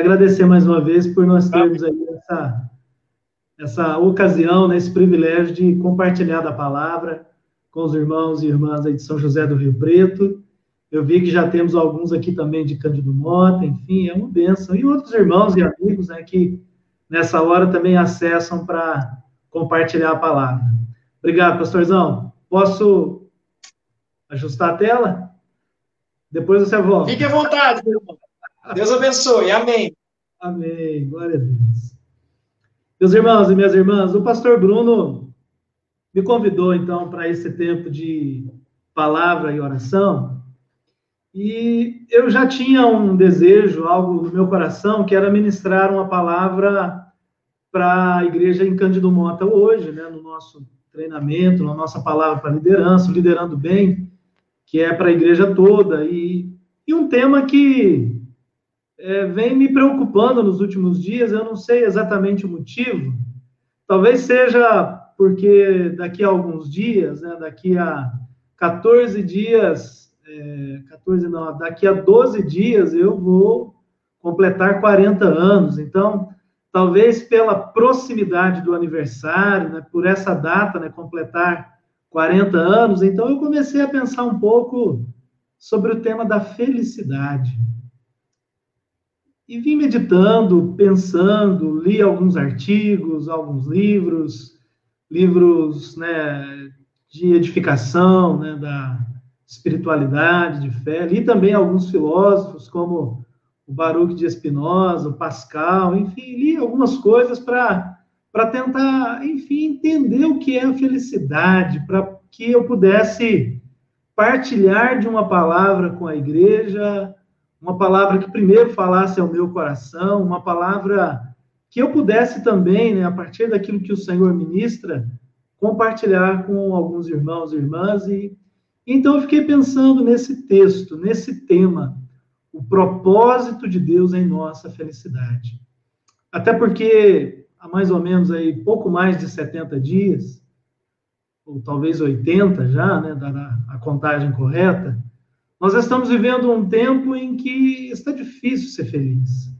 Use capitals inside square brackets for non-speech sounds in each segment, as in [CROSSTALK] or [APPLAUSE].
agradecer mais uma vez por nós termos aí essa, essa ocasião, né, esse privilégio de compartilhar da palavra com os irmãos e irmãs aí de São José do Rio Preto. Eu vi que já temos alguns aqui também de Cândido Mota, enfim, é uma bênção. E outros irmãos e amigos né, que nessa hora também acessam para compartilhar a palavra. Obrigado, pastorzão. Posso ajustar a tela? Depois você volta. Fique à vontade, meu irmão. Deus abençoe. Amém. Amém. Glória a Deus. Meus irmãos e minhas irmãs, o pastor Bruno me convidou, então, para esse tempo de palavra e oração. E eu já tinha um desejo, algo no meu coração, que era ministrar uma palavra para a igreja em Cândido Mota hoje, né, no nosso treinamento, na nossa palavra para liderança, liderando bem, que é para a igreja toda. E, e um tema que é, vem me preocupando nos últimos dias, eu não sei exatamente o motivo, talvez seja porque daqui a alguns dias, né, daqui a 14 dias, é, 14 não, daqui a 12 dias eu vou completar 40 anos, então, talvez pela proximidade do aniversário, né, por essa data, né, completar 40 anos, então eu comecei a pensar um pouco sobre o tema da felicidade. E vim meditando, pensando, li alguns artigos, alguns livros, livros né, de edificação, né, da espiritualidade, de fé. Li também alguns filósofos, como o Baruch de Espinosa, o Pascal, enfim, li algumas coisas para tentar, enfim, entender o que é a felicidade, para que eu pudesse partilhar de uma palavra com a igreja, uma palavra que primeiro falasse ao meu coração, uma palavra que eu pudesse também, né, a partir daquilo que o Senhor ministra, compartilhar com alguns irmãos e irmãs. E então eu fiquei pensando nesse texto, nesse tema, o propósito de Deus em nossa felicidade. Até porque há mais ou menos aí pouco mais de 70 dias, ou talvez 80 já, né, da a contagem correta, nós estamos vivendo um tempo em que está difícil ser feliz.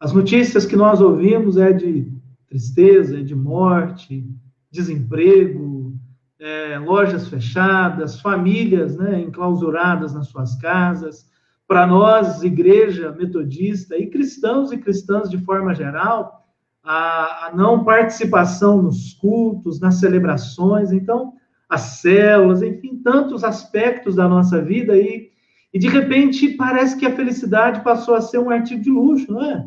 As notícias que nós ouvimos é de tristeza, é de morte, desemprego, é, lojas fechadas, famílias né, enclausuradas nas suas casas. Para nós, igreja metodista e cristãos e cristãs de forma geral, a, a não participação nos cultos, nas celebrações. Então, as células, enfim, tantos aspectos da nossa vida e, e de repente parece que a felicidade passou a ser um artigo de luxo, não é?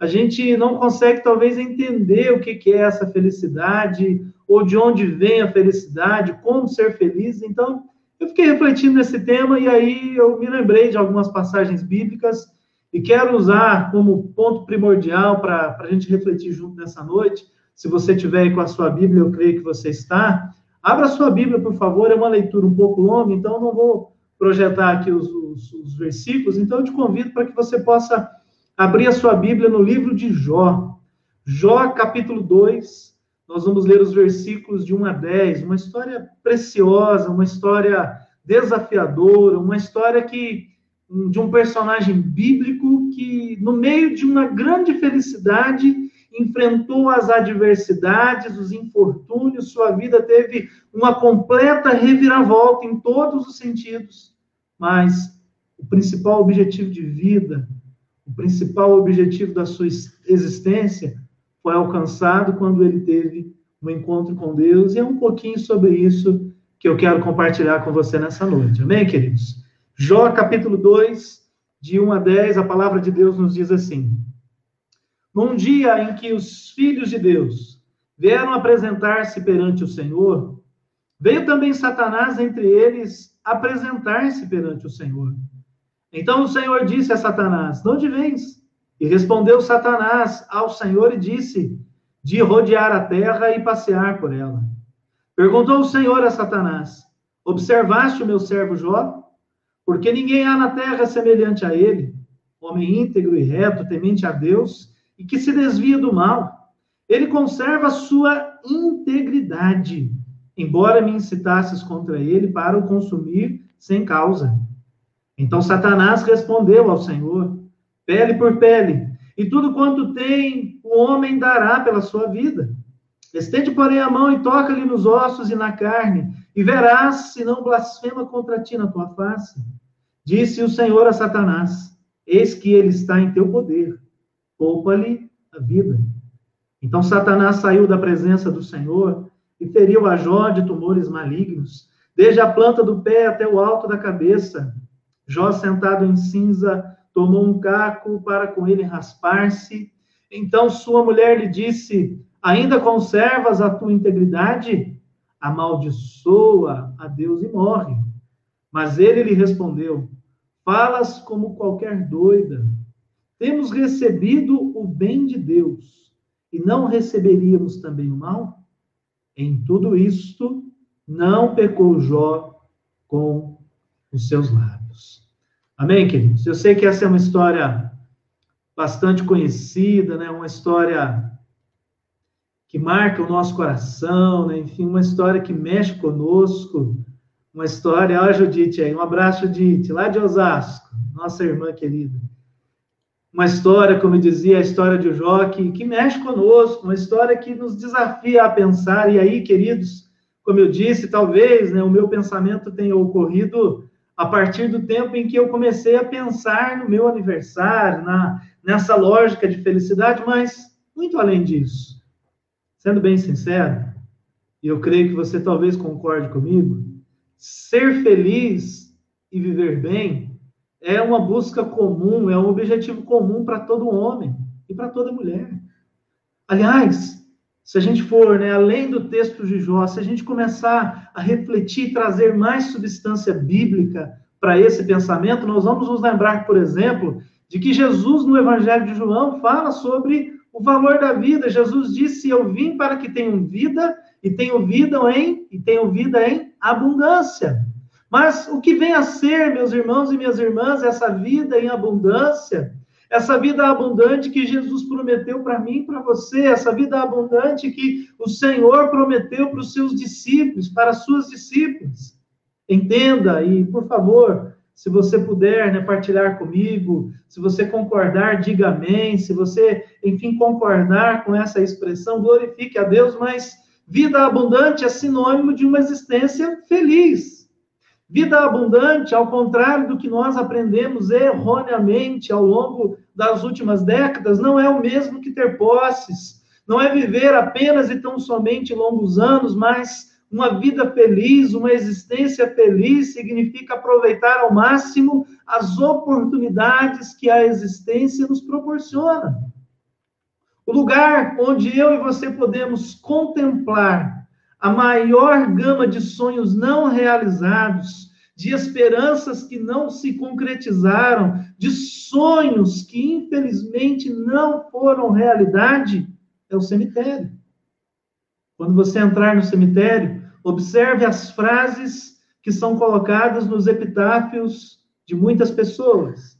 A gente não consegue talvez entender o que, é essa felicidade ou de onde vem a felicidade, como ser feliz. Então, eu fiquei refletindo nesse tema e aí eu me lembrei de algumas passagens bíblicas e quero usar como ponto primordial para a gente refletir junto nessa noite. Se você tiver aí com a sua Bíblia, eu creio que você está. Abra sua Bíblia, por favor, é uma leitura um pouco longa, então não vou projetar aqui os, os, os versículos, então eu te convido para que você possa abrir a sua Bíblia no livro de Jó. Jó, capítulo 2, nós vamos ler os versículos de 1 a 10, uma história preciosa, uma história desafiadora, uma história que de um personagem bíblico que, no meio de uma grande felicidade, enfrentou as adversidades, os infortúnios, sua vida teve uma completa reviravolta em todos os sentidos. Mas o principal objetivo de vida, o principal objetivo da sua existência foi alcançado quando ele teve um encontro com Deus, e é um pouquinho sobre isso que eu quero compartilhar com você nessa noite. Amém, queridos? Jó, capítulo 2, de 1 a 10, a palavra de Deus nos diz assim: num dia em que os filhos de Deus vieram apresentar-se perante o Senhor, veio também Satanás entre eles apresentar-se perante o Senhor. Então o Senhor disse a Satanás: De onde vens? E respondeu Satanás ao Senhor e disse: De rodear a terra e passear por ela. Perguntou o Senhor a Satanás: Observaste o meu servo Jó? Porque ninguém há na terra semelhante a ele, homem íntegro e reto, temente a Deus e que se desvia do mal. Ele conserva a sua integridade, embora me incitasses contra ele para o consumir sem causa. Então Satanás respondeu ao Senhor: pele por pele, e tudo quanto tem, o homem dará pela sua vida. Estende, porém, a mão e toca-lhe nos ossos e na carne, e verás se não blasfema contra ti na tua face. Disse o Senhor a Satanás: Eis que ele está em teu poder, poupa-lhe a vida. Então Satanás saiu da presença do Senhor e feriu a Jó de tumores malignos, desde a planta do pé até o alto da cabeça. Jó, sentado em cinza, tomou um caco para com ele raspar-se. Então sua mulher lhe disse: Ainda conservas a tua integridade? Amaldiçoa a Deus e morre. Mas ele lhe respondeu: Falas como qualquer doida. Temos recebido o bem de Deus e não receberíamos também o mal? Em tudo isto, não pecou Jó com os seus lábios. Amém, queridos? Eu sei que essa é uma história bastante conhecida, né? Uma história que marca o nosso coração, né? Enfim, uma história que mexe conosco. Uma história, olha Judite aí, um abraço, Judite, lá de Osasco, nossa irmã querida. Uma história, como eu dizia, a história de Jó, que, que mexe conosco, uma história que nos desafia a pensar, e aí, queridos, como eu disse, talvez né, o meu pensamento tenha ocorrido a partir do tempo em que eu comecei a pensar no meu aniversário, na, nessa lógica de felicidade, mas muito além disso. Sendo bem sincero, e eu creio que você talvez concorde comigo, ser feliz e viver bem é uma busca comum, é um objetivo comum para todo homem e para toda mulher. Aliás, se a gente for, né, além do texto de Jó, se a gente começar a refletir, trazer mais substância bíblica para esse pensamento, nós vamos nos lembrar, por exemplo, de que Jesus, no Evangelho de João, fala sobre o valor da vida. Jesus disse: Eu vim para que tenham vida e tenham vida em e tenham vida em abundância. Mas o que vem a ser, meus irmãos e minhas irmãs, essa vida em abundância? essa vida abundante que Jesus prometeu para mim e para você, essa vida abundante que o Senhor prometeu para os seus discípulos, para as suas discípulas. Entenda e, por favor, se você puder né, partilhar comigo, se você concordar, diga amém. Se você, enfim, concordar com essa expressão, glorifique a Deus, mas vida abundante é sinônimo de uma existência feliz. Vida abundante, ao contrário do que nós aprendemos erroneamente ao longo das últimas décadas, não é o mesmo que ter posses, não é viver apenas e tão somente longos anos, mas uma vida feliz, uma existência feliz significa aproveitar ao máximo as oportunidades que a existência nos proporciona. O lugar onde eu e você podemos contemplar a maior gama de sonhos não realizados, de esperanças que não se concretizaram, de sonhos que infelizmente não foram realidade, é o cemitério. Quando você entrar no cemitério, observe as frases que são colocadas nos epitáfios de muitas pessoas,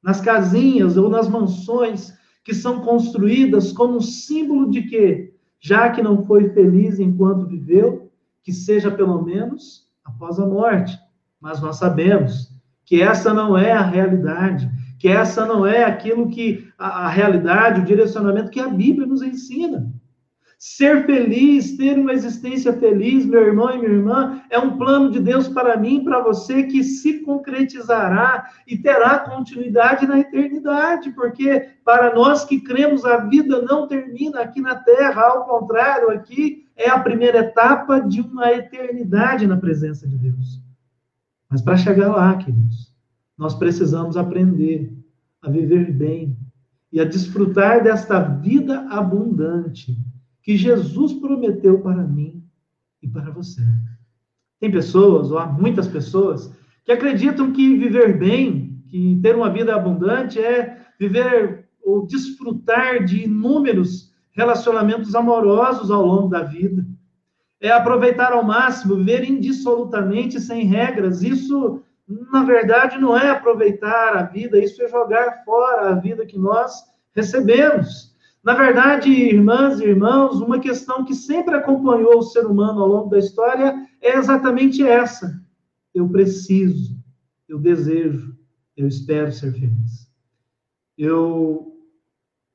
nas casinhas ou nas mansões que são construídas como símbolo de quê? Já que não foi feliz enquanto viveu, que seja pelo menos após a morte. Mas nós sabemos que essa não é a realidade, que essa não é aquilo que a, a realidade, o direcionamento que a Bíblia nos ensina. Ser feliz, ter uma existência feliz, meu irmão e minha irmã, é um plano de Deus para mim e para você que se concretizará e terá continuidade na eternidade, porque para nós que cremos, a vida não termina aqui na terra, ao contrário, aqui é a primeira etapa de uma eternidade na presença de Deus. Mas para chegar lá, queridos, nós precisamos aprender a viver bem e a desfrutar desta vida abundante que Jesus prometeu para mim e para você. Tem pessoas, ou há muitas pessoas, que acreditam que viver bem, que ter uma vida abundante é viver ou desfrutar de inúmeros relacionamentos amorosos ao longo da vida. É aproveitar ao máximo, viver indissolutamente, sem regras. Isso, na verdade, não é aproveitar a vida, isso é jogar fora a vida que nós recebemos. Na verdade, irmãs e irmãos, uma questão que sempre acompanhou o ser humano ao longo da história é exatamente essa. Eu preciso, eu desejo, eu espero ser feliz. eu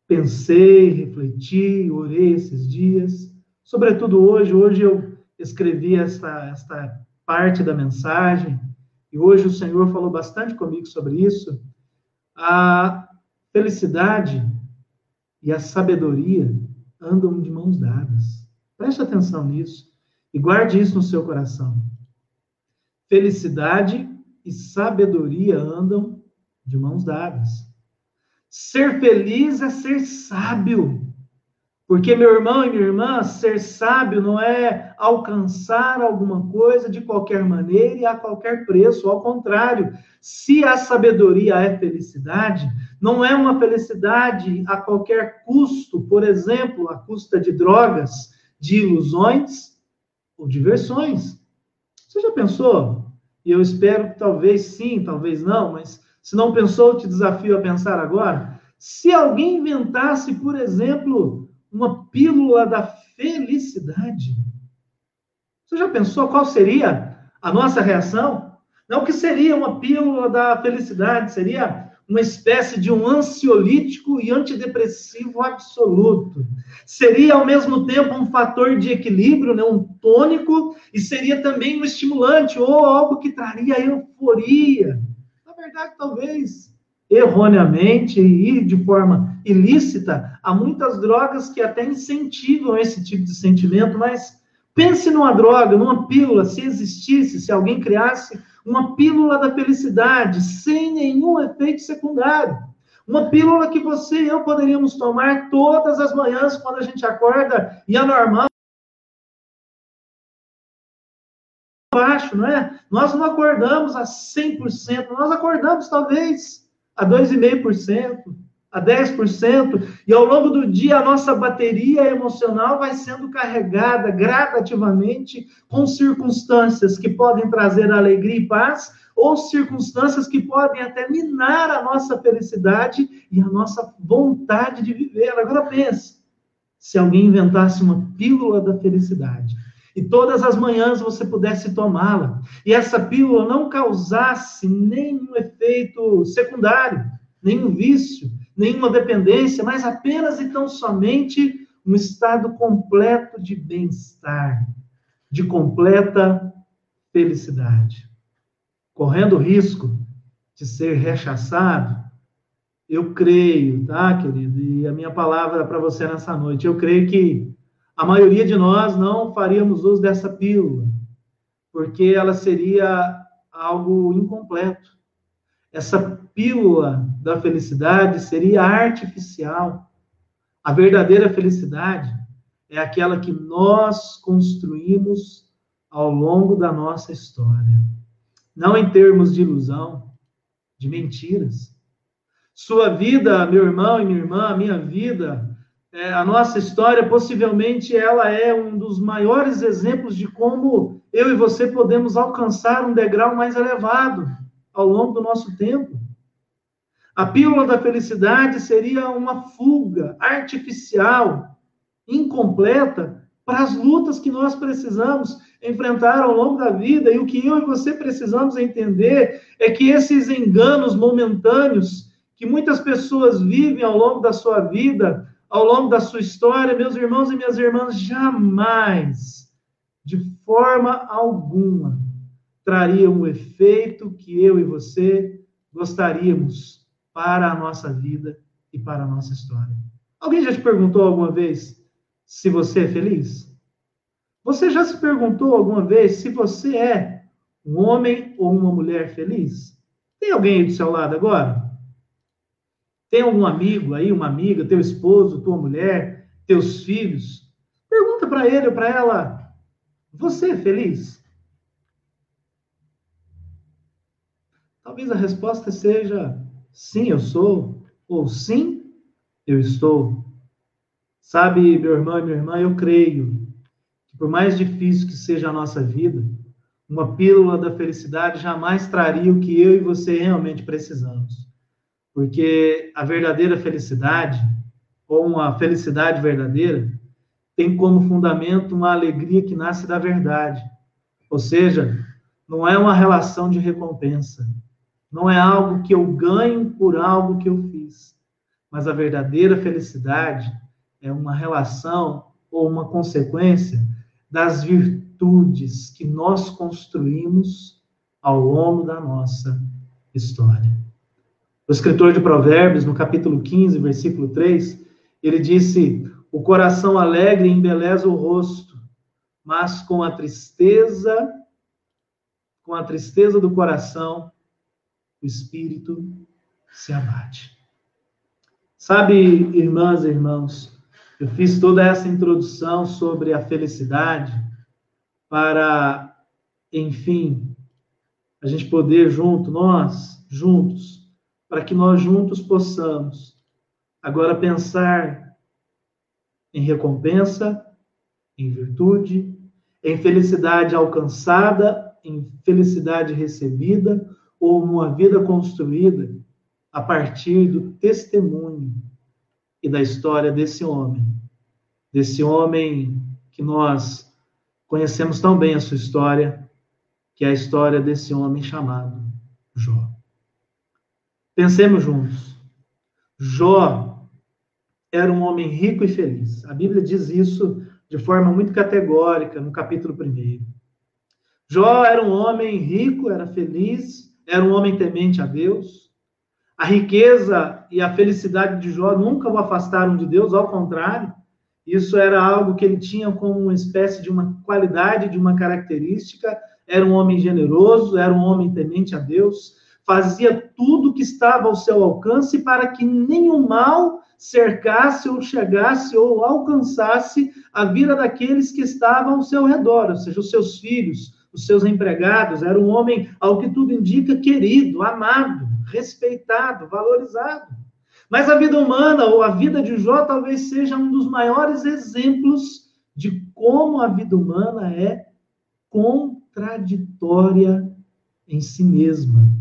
pensei, refleti, orei esses dias, sobretudo hoje. Hoje eu escrevi esta, esta parte da mensagem e hoje o Senhor falou bastante comigo sobre isso. A felicidade e a sabedoria andam de mãos dadas. Preste atenção nisso e guarde isso no seu coração. Felicidade e sabedoria andam de mãos dadas. Ser feliz é ser sábio. Porque, meu irmão e minha irmã, ser sábio não é alcançar alguma coisa de qualquer maneira e a qualquer preço. Ao contrário, se a sabedoria é felicidade, não é uma felicidade a qualquer custo, por exemplo, a custa de drogas, de ilusões ou diversões. Você já pensou? E eu espero que talvez sim, talvez não, mas se não pensou, te desafio a pensar agora. Se alguém inventasse, por exemplo, uma pílula da felicidade, você já pensou qual seria a nossa reação? Não que seria uma pílula da felicidade, seria uma espécie de um ansiolítico e antidepressivo absoluto. Seria, ao mesmo tempo, um fator de equilíbrio, né? um tônico, e seria também um estimulante, ou algo que traria euforia verdade, talvez erroneamente e de forma ilícita, há muitas drogas que até incentivam esse tipo de sentimento, mas pense numa droga, numa pílula, se existisse, se alguém criasse uma pílula da felicidade, sem nenhum efeito secundário. Uma pílula que você e eu poderíamos tomar todas as manhãs quando a gente acorda e é normal. baixo, não é? Nós não acordamos a 100%, nós acordamos talvez a 2,5%, a 10%, e ao longo do dia a nossa bateria emocional vai sendo carregada gradativamente com circunstâncias que podem trazer alegria e paz, ou circunstâncias que podem até minar a nossa felicidade e a nossa vontade de viver. Agora pense, se alguém inventasse uma pílula da felicidade, e todas as manhãs você pudesse tomá-la, e essa pílula não causasse nenhum efeito secundário, nenhum vício, nenhuma dependência, mas apenas e tão somente um estado completo de bem-estar, de completa felicidade. Correndo o risco de ser rechaçado, eu creio, tá, querido? E a minha palavra para você nessa noite, eu creio que a maioria de nós não faríamos uso dessa pílula, porque ela seria algo incompleto. Essa pílula da felicidade seria artificial. A verdadeira felicidade é aquela que nós construímos ao longo da nossa história. Não em termos de ilusão, de mentiras. Sua vida, meu irmão e minha irmã, minha vida, é, a nossa história, possivelmente, ela é um dos maiores exemplos de como eu e você podemos alcançar um degrau mais elevado ao longo do nosso tempo. A pílula da felicidade seria uma fuga artificial, incompleta, para as lutas que nós precisamos enfrentar ao longo da vida. E o que eu e você precisamos entender é que esses enganos momentâneos que muitas pessoas vivem ao longo da sua vida, ao longo da sua história, meus irmãos e minhas irmãs, jamais, de forma alguma, trariam o efeito que eu e você gostaríamos para a nossa vida e para a nossa história. Alguém já te perguntou alguma vez se você é feliz? Você já se perguntou alguma vez se você é um homem ou uma mulher feliz? Tem alguém aí do seu lado agora? Tem algum amigo aí, uma amiga, teu esposo, tua mulher, teus filhos? Pergunta para ele ou para ela: você é feliz? Talvez a resposta seja sim, eu sou, ou sim, eu estou. Sabe, meu irmão e minha irmã, eu creio que por mais difícil que seja a nossa vida, uma pílula da felicidade jamais traria o que eu e você realmente precisamos. Porque a verdadeira felicidade, ou uma felicidade verdadeira, tem como fundamento uma alegria que nasce da verdade. Ou seja, não é uma relação de recompensa. Não é algo que eu ganho por algo que eu fiz. Mas a verdadeira felicidade é uma relação ou uma consequência das virtudes que nós construímos ao longo da nossa história. O escritor de Provérbios, no capítulo 15, versículo 3, ele disse: O coração alegre embeleza o rosto, mas com a tristeza, com a tristeza do coração, o espírito se abate. Sabe, irmãs e irmãos, eu fiz toda essa introdução sobre a felicidade para, enfim, a gente poder junto, nós, juntos, para que nós juntos possamos agora pensar em recompensa, em virtude, em felicidade alcançada, em felicidade recebida ou numa vida construída a partir do testemunho e da história desse homem, desse homem que nós conhecemos tão bem a sua história, que é a história desse homem chamado Jó. Pensemos juntos. Jó era um homem rico e feliz. A Bíblia diz isso de forma muito categórica no capítulo 1. Jó era um homem rico, era feliz, era um homem temente a Deus. A riqueza e a felicidade de Jó nunca o afastaram de Deus, ao contrário, isso era algo que ele tinha como uma espécie de uma qualidade, de uma característica. Era um homem generoso, era um homem temente a Deus, fazia tudo que estava ao seu alcance para que nenhum mal cercasse ou chegasse ou alcançasse a vida daqueles que estavam ao seu redor, ou seja, os seus filhos, os seus empregados. Era um homem, ao que tudo indica, querido, amado, respeitado, valorizado. Mas a vida humana, ou a vida de Jó, talvez seja um dos maiores exemplos de como a vida humana é contraditória em si mesma.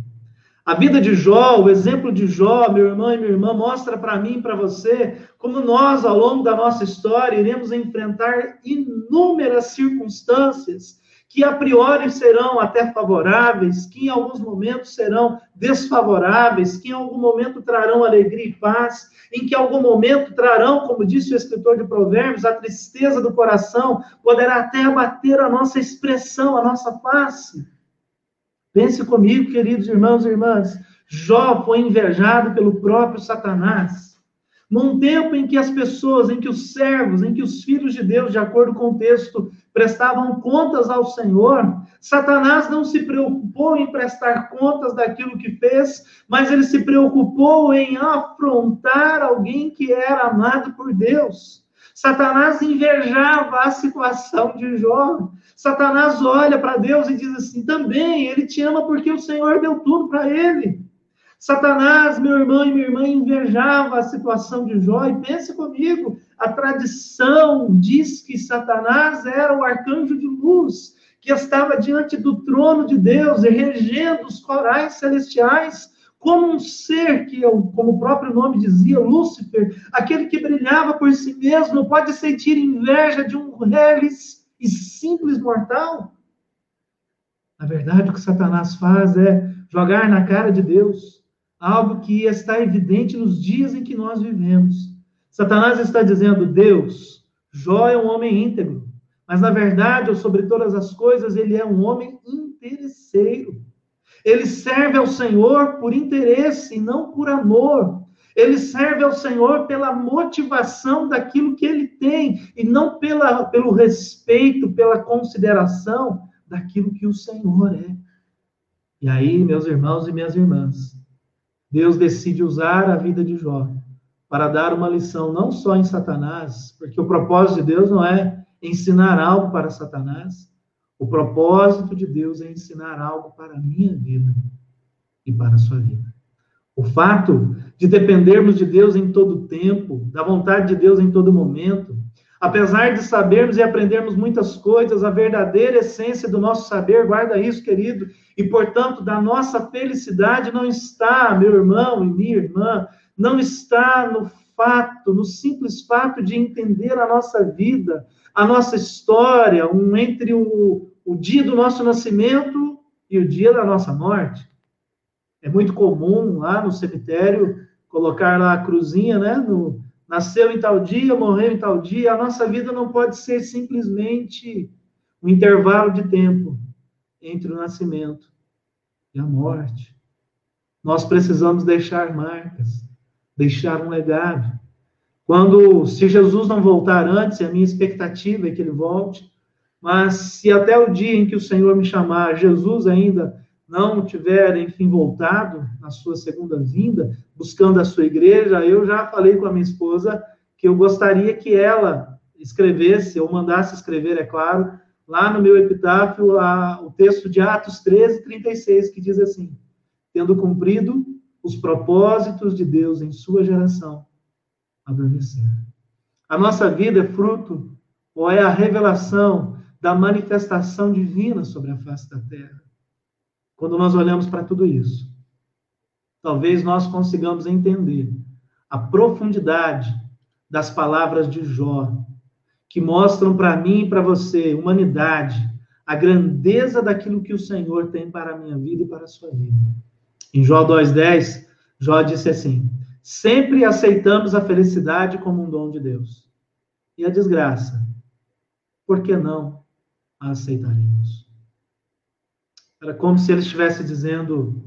A vida de Jó, o exemplo de Jó, meu irmão e minha irmã, mostra para mim e para você como nós, ao longo da nossa história, iremos enfrentar inúmeras circunstâncias que a priori serão até favoráveis, que em alguns momentos serão desfavoráveis, que em algum momento trarão alegria e paz, em que em algum momento trarão, como disse o escritor de Provérbios, a tristeza do coração, poderá até abater a nossa expressão, a nossa face. Pense comigo, queridos irmãos e irmãs, Jó foi invejado pelo próprio Satanás. Num tempo em que as pessoas, em que os servos, em que os filhos de Deus, de acordo com o texto, prestavam contas ao Senhor, Satanás não se preocupou em prestar contas daquilo que fez, mas ele se preocupou em afrontar alguém que era amado por Deus. Satanás invejava a situação de Jó. Satanás olha para Deus e diz assim: também, ele te ama porque o Senhor deu tudo para ele. Satanás, meu irmão e minha irmã, invejava a situação de Jó, e pense comigo, a tradição diz que Satanás era o arcanjo de luz, que estava diante do trono de Deus e regendo os corais celestiais, como um ser que, como o próprio nome dizia, Lúcifer, aquele que brilhava por si mesmo, pode sentir inveja de um reles e simples mortal? Na verdade, o que Satanás faz é jogar na cara de Deus algo que está evidente nos dias em que nós vivemos. Satanás está dizendo: Deus, Jó é um homem íntegro, mas na verdade, ou sobre todas as coisas, ele é um homem interesseiro. Ele serve ao Senhor por interesse e não por amor. Ele serve ao Senhor pela motivação daquilo que ele tem e não pela, pelo respeito, pela consideração daquilo que o Senhor é. E aí, meus irmãos e minhas irmãs, Deus decide usar a vida de Jó para dar uma lição não só em Satanás, porque o propósito de Deus não é ensinar algo para Satanás, o propósito de Deus é ensinar algo para a minha vida e para a sua vida. O fato de dependermos de Deus em todo tempo, da vontade de Deus em todo momento, apesar de sabermos e aprendermos muitas coisas, a verdadeira essência do nosso saber, guarda isso, querido, e, portanto, da nossa felicidade não está, meu irmão e minha irmã, não está no fato, no simples fato de entender a nossa vida, a nossa história, um entre o, o dia do nosso nascimento e o dia da nossa morte. É muito comum lá no cemitério colocar lá a cruzinha, né? No, nasceu em tal dia, morreu em tal dia. A nossa vida não pode ser simplesmente um intervalo de tempo entre o nascimento e a morte. Nós precisamos deixar marcas, deixar um legado. Quando, se Jesus não voltar antes, a minha expectativa é que ele volte, mas se até o dia em que o Senhor me chamar, Jesus ainda não tiver, enfim, voltado na sua segunda vinda, buscando a sua igreja, eu já falei com a minha esposa que eu gostaria que ela escrevesse, ou mandasse escrever, é claro, lá no meu epitáfio, a, o texto de Atos 13, 36, que diz assim: tendo cumprido os propósitos de Deus em sua geração, adormecer. A nossa vida é fruto, ou é a revelação da manifestação divina sobre a face da terra quando nós olhamos para tudo isso. Talvez nós consigamos entender a profundidade das palavras de Jó, que mostram para mim e para você, humanidade, a grandeza daquilo que o Senhor tem para a minha vida e para a sua vida. Em Jó 2,10, Jó disse assim: Sempre aceitamos a felicidade como um dom de Deus. E a desgraça, por que não a aceitaremos? Era como se ele estivesse dizendo: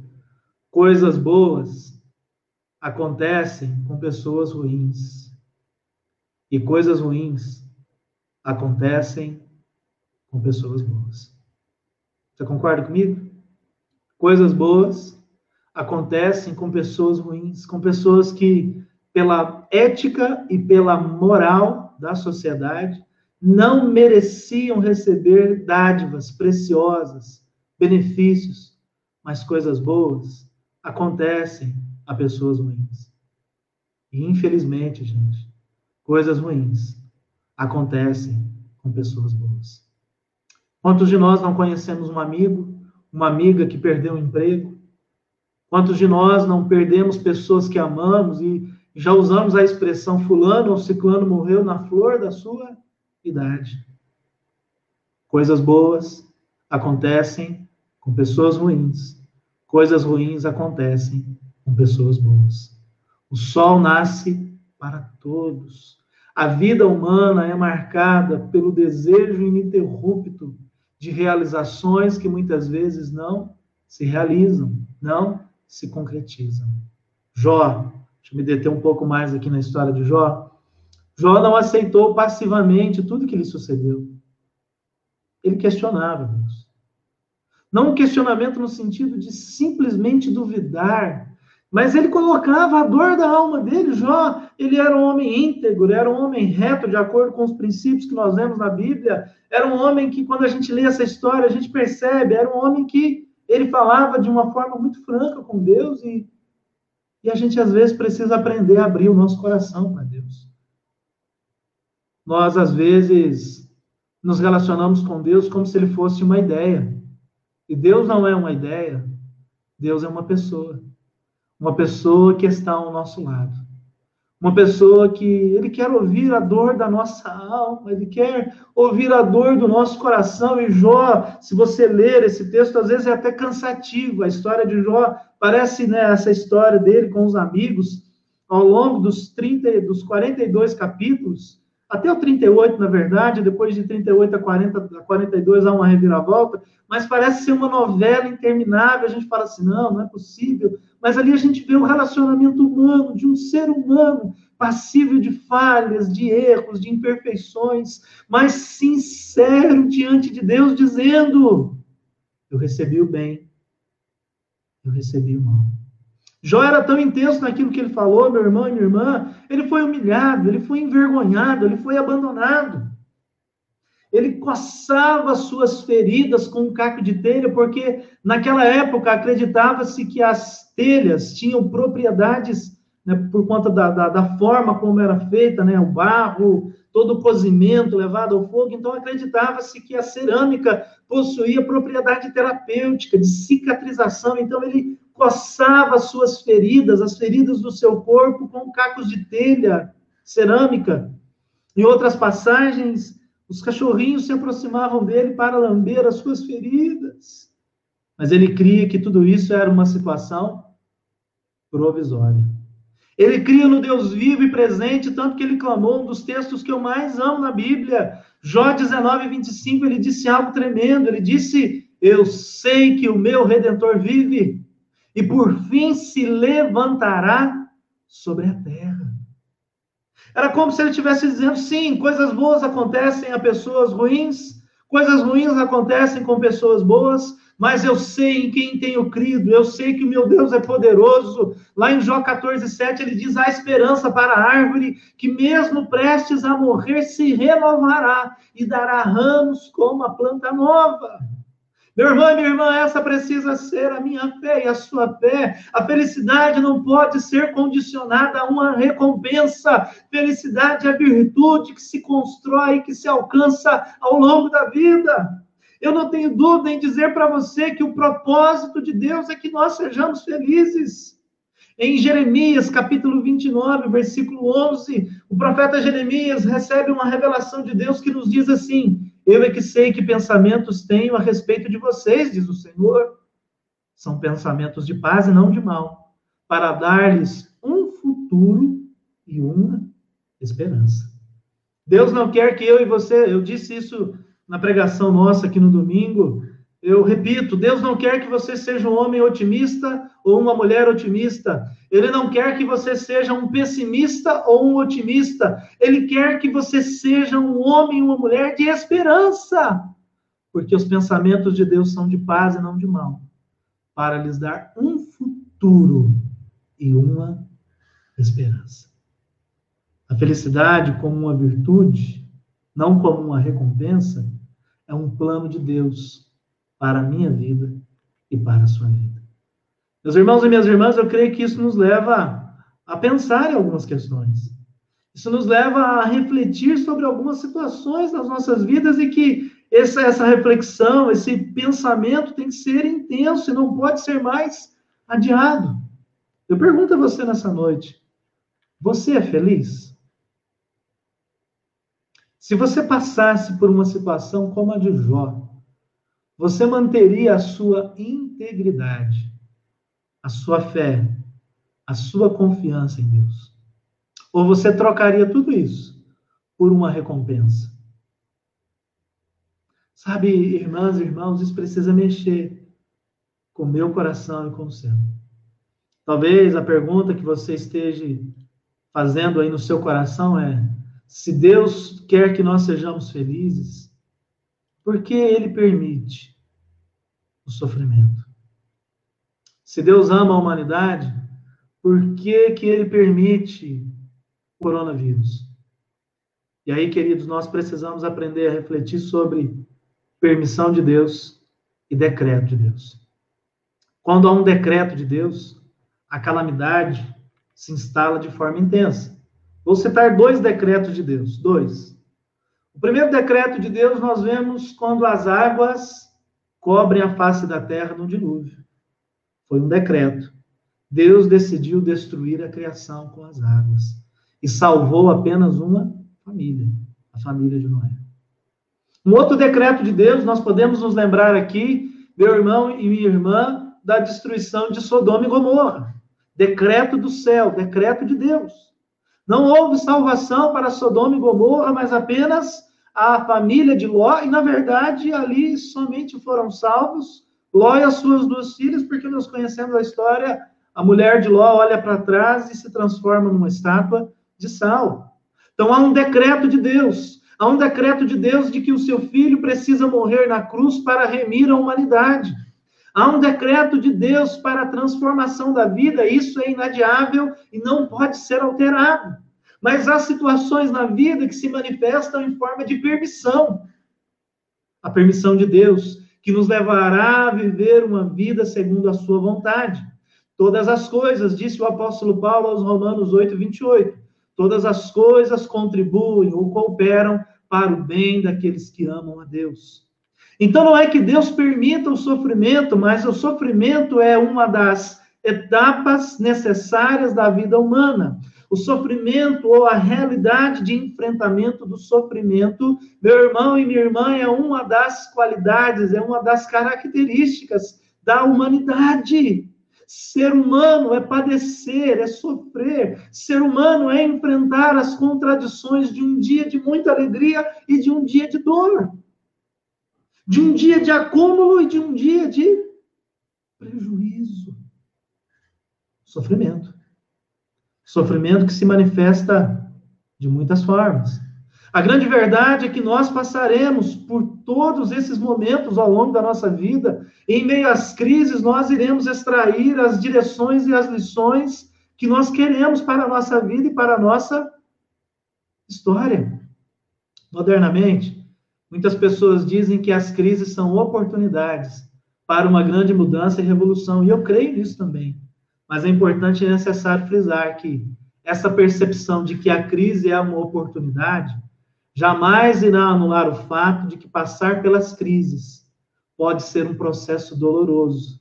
coisas boas acontecem com pessoas ruins. E coisas ruins acontecem com pessoas boas. Você concorda comigo? Coisas boas acontecem com pessoas ruins, com pessoas que, pela ética e pela moral da sociedade, não mereciam receber dádivas preciosas benefícios, mas coisas boas acontecem a pessoas ruins. E infelizmente, gente, coisas ruins acontecem com pessoas boas. Quantos de nós não conhecemos um amigo, uma amiga que perdeu o emprego? Quantos de nós não perdemos pessoas que amamos e já usamos a expressão fulano ou ciclano morreu na flor da sua idade? Coisas boas acontecem com pessoas ruins. Coisas ruins acontecem com pessoas boas. O sol nasce para todos. A vida humana é marcada pelo desejo ininterrupto de realizações que muitas vezes não se realizam, não se concretizam. Jó, deixa eu me deter um pouco mais aqui na história de Jó. Jó não aceitou passivamente tudo que lhe sucedeu. Ele questionava Deus. Não um questionamento no sentido de simplesmente duvidar, mas ele colocava a dor da alma dele. Jó, ele era um homem íntegro, era um homem reto, de acordo com os princípios que nós vemos na Bíblia. Era um homem que, quando a gente lê essa história, a gente percebe, era um homem que ele falava de uma forma muito franca com Deus e, e a gente, às vezes, precisa aprender a abrir o nosso coração para. Nós, às vezes, nos relacionamos com Deus como se ele fosse uma ideia. E Deus não é uma ideia, Deus é uma pessoa. Uma pessoa que está ao nosso lado. Uma pessoa que ele quer ouvir a dor da nossa alma, ele quer ouvir a dor do nosso coração. E Jó, se você ler esse texto, às vezes é até cansativo. A história de Jó parece né, essa história dele com os amigos ao longo dos 30, dos 42 capítulos até o 38, na verdade, depois de 38 a, 40, a 42 há uma reviravolta, mas parece ser uma novela interminável. A gente fala assim: não, não é possível. Mas ali a gente vê o relacionamento humano, de um ser humano passível de falhas, de erros, de imperfeições, mas sincero diante de Deus, dizendo: Eu recebi o bem, eu recebi o mal. Jó era tão intenso naquilo que ele falou, meu irmão e minha irmã, ele foi humilhado, ele foi envergonhado, ele foi abandonado. Ele coçava suas feridas com um caco de telha, porque naquela época acreditava-se que as telhas tinham propriedades, né, por conta da, da, da, forma como era feita, né, o barro, todo o cozimento levado ao fogo, então acreditava-se que a cerâmica possuía propriedade terapêutica, de cicatrização, então ele coçava as suas feridas, as feridas do seu corpo, com cacos de telha, cerâmica. Em outras passagens, os cachorrinhos se aproximavam dele para lamber as suas feridas. Mas ele cria que tudo isso era uma situação provisória. Ele cria no Deus vivo e presente, tanto que ele clamou um dos textos que eu mais amo na Bíblia. Jó 19, 25, ele disse algo tremendo. Ele disse: Eu sei que o meu redentor vive, e por fim se levantará sobre a terra. Era como se ele estivesse dizendo: sim, coisas boas acontecem a pessoas ruins, coisas ruins acontecem com pessoas boas, mas eu sei em quem tenho crido, eu sei que o meu Deus é poderoso. Lá em Jó 14, 7, ele diz: há esperança para a árvore, que mesmo prestes a morrer, se renovará e dará ramos como a planta nova. Meu irmão e minha irmã, essa precisa ser a minha fé e a sua fé. A felicidade não pode ser condicionada a uma recompensa. Felicidade é virtude que se constrói, que se alcança ao longo da vida. Eu não tenho dúvida em dizer para você que o propósito de Deus é que nós sejamos felizes. Em Jeremias, capítulo 29, versículo 11, o profeta Jeremias recebe uma revelação de Deus que nos diz assim: Eu é que sei que pensamentos tenho a respeito de vocês, diz o Senhor. São pensamentos de paz e não de mal, para dar-lhes um futuro e uma esperança. Deus não quer que eu e você, eu disse isso na pregação nossa aqui no domingo, eu repito, Deus não quer que você seja um homem otimista ou uma mulher otimista. Ele não quer que você seja um pessimista ou um otimista. Ele quer que você seja um homem ou uma mulher de esperança. Porque os pensamentos de Deus são de paz e não de mal, para lhes dar um futuro e uma esperança. A felicidade como uma virtude não como uma recompensa, é um plano de Deus para a minha vida e para a sua vida. Meus irmãos e minhas irmãs, eu creio que isso nos leva a pensar em algumas questões. Isso nos leva a refletir sobre algumas situações das nossas vidas e que essa, essa reflexão, esse pensamento tem que ser intenso e não pode ser mais adiado. Eu pergunto a você nessa noite: você é feliz? Se você passasse por uma situação como a de Jó, você manteria a sua integridade, a sua fé, a sua confiança em Deus? Ou você trocaria tudo isso por uma recompensa? Sabe, irmãs e irmãos, isso precisa mexer com o meu coração e com o seu. Talvez a pergunta que você esteja fazendo aí no seu coração é: se Deus quer que nós sejamos felizes, por que Ele permite o sofrimento? Se Deus ama a humanidade, por que, que Ele permite o coronavírus? E aí, queridos, nós precisamos aprender a refletir sobre permissão de Deus e decreto de Deus. Quando há um decreto de Deus, a calamidade se instala de forma intensa. Vou citar dois decretos de Deus. Dois. O primeiro decreto de Deus nós vemos quando as águas cobrem a face da terra no dilúvio. Foi um decreto. Deus decidiu destruir a criação com as águas e salvou apenas uma família, a família de Noé. Um outro decreto de Deus, nós podemos nos lembrar aqui, meu irmão e minha irmã, da destruição de Sodoma e Gomorra. Decreto do céu, decreto de Deus. Não houve salvação para Sodoma e Gomorra, mas apenas a família de Ló, e na verdade ali somente foram salvos Ló e as suas duas filhas, porque nós conhecemos a história, a mulher de Ló olha para trás e se transforma numa estátua de sal. Então há um decreto de Deus, há um decreto de Deus de que o seu filho precisa morrer na cruz para remir a humanidade. Há um decreto de Deus para a transformação da vida, isso é inadiável e não pode ser alterado. Mas há situações na vida que se manifestam em forma de permissão. A permissão de Deus, que nos levará a viver uma vida segundo a sua vontade. Todas as coisas, disse o apóstolo Paulo aos Romanos 8, 28, todas as coisas contribuem ou cooperam para o bem daqueles que amam a Deus. Então não é que Deus permita o sofrimento, mas o sofrimento é uma das etapas necessárias da vida humana. O sofrimento ou a realidade de enfrentamento do sofrimento, meu irmão e minha irmã, é uma das qualidades, é uma das características da humanidade. Ser humano é padecer, é sofrer. Ser humano é enfrentar as contradições de um dia de muita alegria e de um dia de dor. De um dia de acúmulo e de um dia de prejuízo. Sofrimento. Sofrimento que se manifesta de muitas formas. A grande verdade é que nós passaremos por todos esses momentos ao longo da nossa vida. Em meio às crises, nós iremos extrair as direções e as lições que nós queremos para a nossa vida e para a nossa história. Modernamente, muitas pessoas dizem que as crises são oportunidades para uma grande mudança e revolução, e eu creio nisso também. Mas é importante e necessário frisar que essa percepção de que a crise é uma oportunidade jamais irá anular o fato de que passar pelas crises pode ser um processo doloroso,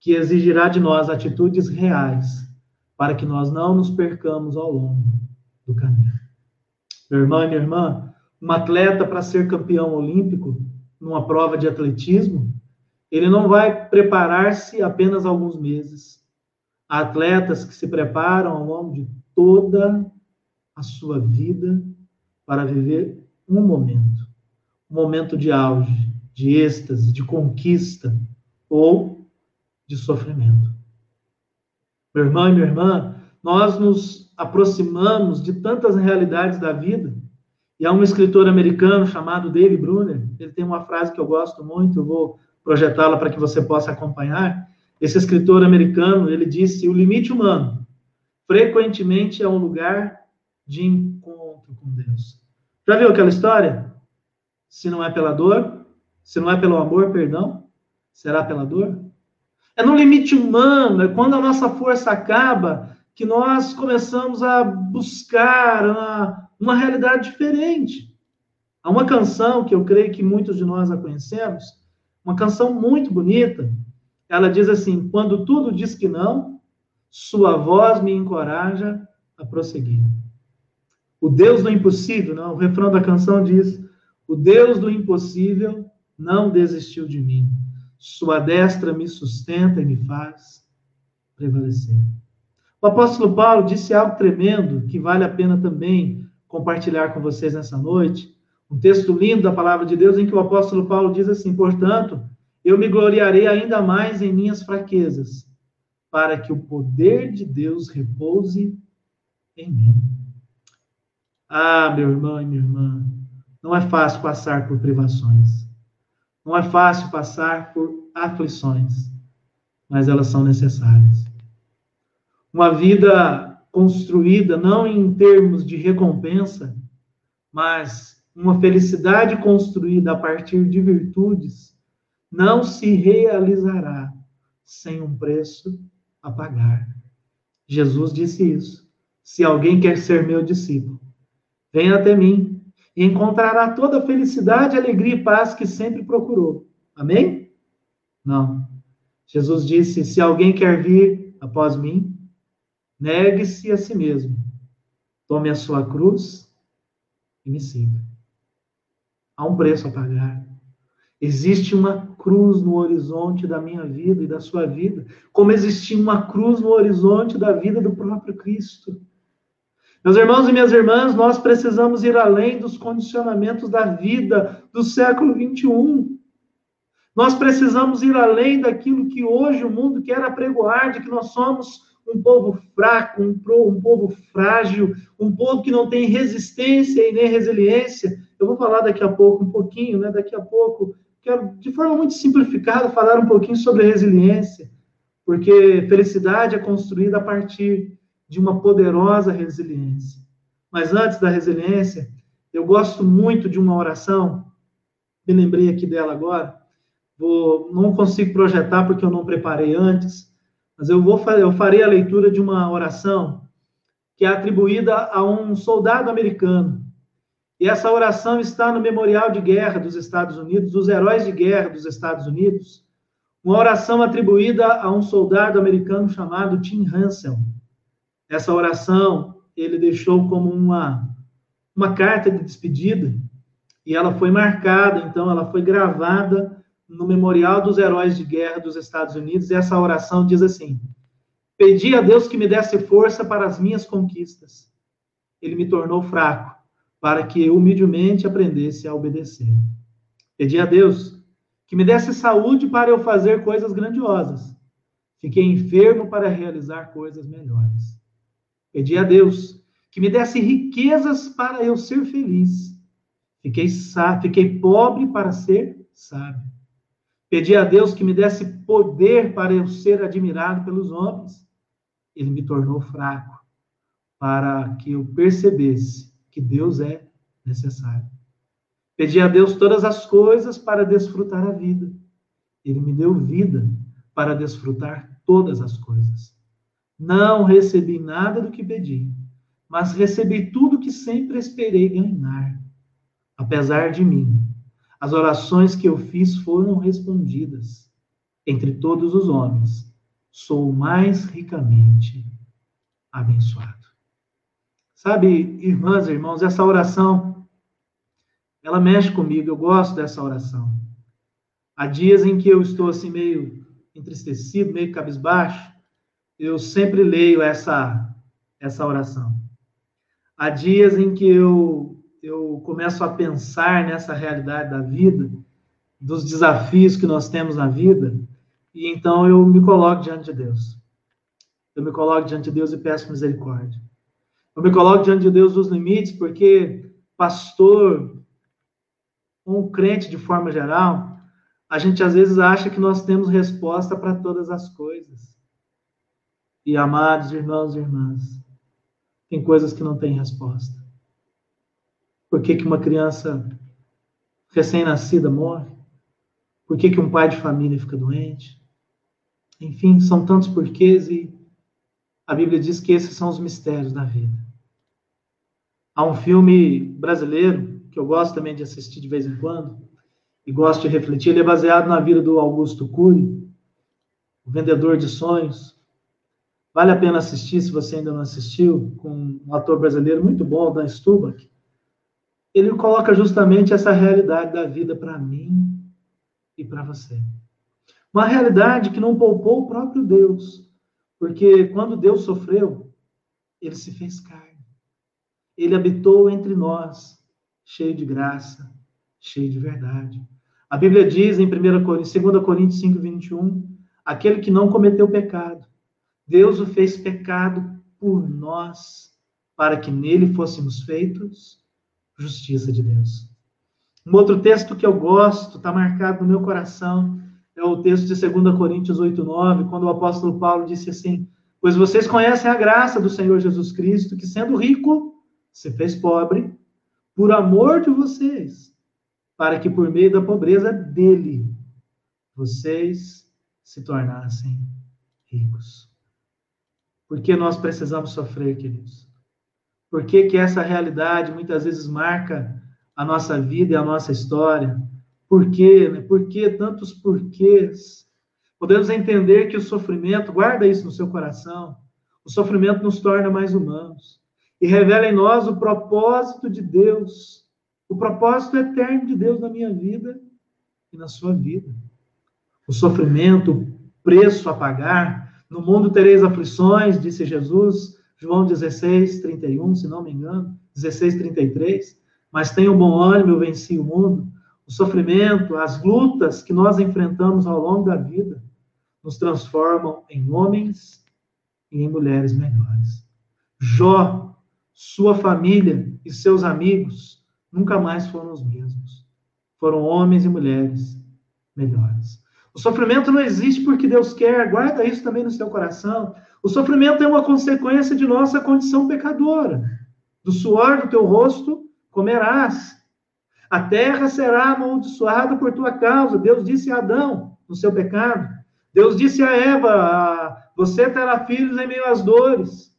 que exigirá de nós atitudes reais para que nós não nos percamos ao longo do caminho. Meu irmão e minha irmã, um atleta para ser campeão olímpico numa prova de atletismo, ele não vai preparar-se apenas alguns meses. Há atletas que se preparam ao longo de toda a sua vida para viver um momento, um momento de auge, de êxtase, de conquista ou de sofrimento. Meu irmão e minha irmã, nós nos aproximamos de tantas realidades da vida. E há um escritor americano chamado Dave Brunner, ele tem uma frase que eu gosto muito, eu vou projetá-la para que você possa acompanhar. Esse escritor americano, ele disse: "O limite humano frequentemente é um lugar de encontro com Deus. Já viu aquela história? Se não é pela dor, se não é pelo amor, perdão, será pela dor? É no limite humano, é quando a nossa força acaba, que nós começamos a buscar uma, uma realidade diferente. Há uma canção que eu creio que muitos de nós a conhecemos, uma canção muito bonita. Ela diz assim: Quando tudo diz que não, sua voz me encoraja a prosseguir. O Deus do impossível, não, o refrão da canção diz: O Deus do impossível não desistiu de mim. Sua destra me sustenta e me faz prevalecer. O apóstolo Paulo disse algo tremendo que vale a pena também compartilhar com vocês nessa noite. Um texto lindo da palavra de Deus em que o apóstolo Paulo diz assim: Portanto, eu me gloriarei ainda mais em minhas fraquezas, para que o poder de Deus repouse em mim. Ah, meu irmão e minha irmã, não é fácil passar por privações. Não é fácil passar por aflições, mas elas são necessárias. Uma vida construída não em termos de recompensa, mas uma felicidade construída a partir de virtudes não se realizará sem um preço a pagar. Jesus disse isso. Se alguém quer ser meu discípulo, Venha até mim e encontrará toda a felicidade, alegria e paz que sempre procurou. Amém? Não. Jesus disse: Se alguém quer vir após mim, negue-se a si mesmo, tome a sua cruz e me siga. Há um preço a pagar. Existe uma cruz no horizonte da minha vida e da sua vida, como existia uma cruz no horizonte da vida do próprio Cristo. Meus irmãos e minhas irmãs, nós precisamos ir além dos condicionamentos da vida do século 21. Nós precisamos ir além daquilo que hoje o mundo quer apregoar, de que nós somos um povo fraco, um, um povo frágil, um povo que não tem resistência e nem resiliência. Eu vou falar daqui a pouco um pouquinho, né? Daqui a pouco, quero de forma muito simplificada falar um pouquinho sobre resiliência, porque felicidade é construída a partir de uma poderosa resiliência. Mas antes da resiliência, eu gosto muito de uma oração, me lembrei aqui dela agora, vou, não consigo projetar porque eu não preparei antes, mas eu vou eu farei a leitura de uma oração que é atribuída a um soldado americano. E essa oração está no Memorial de Guerra dos Estados Unidos, dos heróis de guerra dos Estados Unidos, uma oração atribuída a um soldado americano chamado Tim Hansel. Essa oração ele deixou como uma, uma carta de despedida e ela foi marcada, então ela foi gravada no Memorial dos Heróis de Guerra dos Estados Unidos, e essa oração diz assim: Pedi a Deus que me desse força para as minhas conquistas. Ele me tornou fraco, para que eu humildemente aprendesse a obedecer. Pedi a Deus que me desse saúde para eu fazer coisas grandiosas. Fiquei enfermo para realizar coisas melhores. Pedi a Deus que me desse riquezas para eu ser feliz. Fiquei, fiquei pobre para ser sábio. Pedi a Deus que me desse poder para eu ser admirado pelos homens. Ele me tornou fraco para que eu percebesse que Deus é necessário. Pedi a Deus todas as coisas para desfrutar a vida. Ele me deu vida para desfrutar todas as coisas. Não recebi nada do que pedi, mas recebi tudo que sempre esperei ganhar. Apesar de mim, as orações que eu fiz foram respondidas. Entre todos os homens, sou mais ricamente abençoado. Sabe, irmãs e irmãos, essa oração, ela mexe comigo, eu gosto dessa oração. Há dias em que eu estou assim meio entristecido, meio cabisbaixo, eu sempre leio essa, essa oração. Há dias em que eu, eu começo a pensar nessa realidade da vida, dos desafios que nós temos na vida, e então eu me coloco diante de Deus. Eu me coloco diante de Deus e peço misericórdia. Eu me coloco diante de Deus dos limites, porque pastor, um crente de forma geral, a gente às vezes acha que nós temos resposta para todas as coisas. E amados irmãos e irmãs, tem coisas que não têm resposta. Por que, que uma criança recém-nascida morre? Por que, que um pai de família fica doente? Enfim, são tantos porquês e a Bíblia diz que esses são os mistérios da vida. Há um filme brasileiro que eu gosto também de assistir de vez em quando e gosto de refletir. Ele é baseado na vida do Augusto Cury, o vendedor de sonhos. Vale a pena assistir se você ainda não assistiu, com um ator brasileiro muito bom, Dan Stubach. Ele coloca justamente essa realidade da vida para mim e para você. Uma realidade que não poupou o próprio Deus, porque quando Deus sofreu, ele se fez carne. Ele habitou entre nós, cheio de graça, cheio de verdade. A Bíblia diz em 1 Coríntios, 2 Coríntios 5, 21, aquele que não cometeu pecado, Deus o fez pecado por nós, para que nele fôssemos feitos justiça de Deus. Um outro texto que eu gosto, está marcado no meu coração, é o texto de 2 Coríntios 8, 9, quando o apóstolo Paulo disse assim: Pois vocês conhecem a graça do Senhor Jesus Cristo, que sendo rico, se fez pobre por amor de vocês, para que por meio da pobreza dele vocês se tornassem ricos. Por que nós precisamos sofrer, queridos? Por que, que essa realidade muitas vezes marca a nossa vida e a nossa história? Por quê? Né? Por que tantos porquês? Podemos entender que o sofrimento, guarda isso no seu coração, o sofrimento nos torna mais humanos e revela em nós o propósito de Deus, o propósito eterno de Deus na minha vida e na sua vida. O sofrimento, o preço a pagar. No mundo tereis aflições, disse Jesus, João 16, 31, se não me engano, 16, 33. Mas tenha um bom ânimo, eu venci o mundo. O sofrimento, as lutas que nós enfrentamos ao longo da vida nos transformam em homens e em mulheres melhores. Jó sua família e seus amigos nunca mais foram os mesmos. Foram homens e mulheres melhores. O sofrimento não existe porque Deus quer, guarda isso também no seu coração. O sofrimento é uma consequência de nossa condição pecadora. Do suor do teu rosto comerás. A terra será amaldiçoada por tua causa. Deus disse a Adão no seu pecado. Deus disse a Eva: Você terá filhos em meio às dores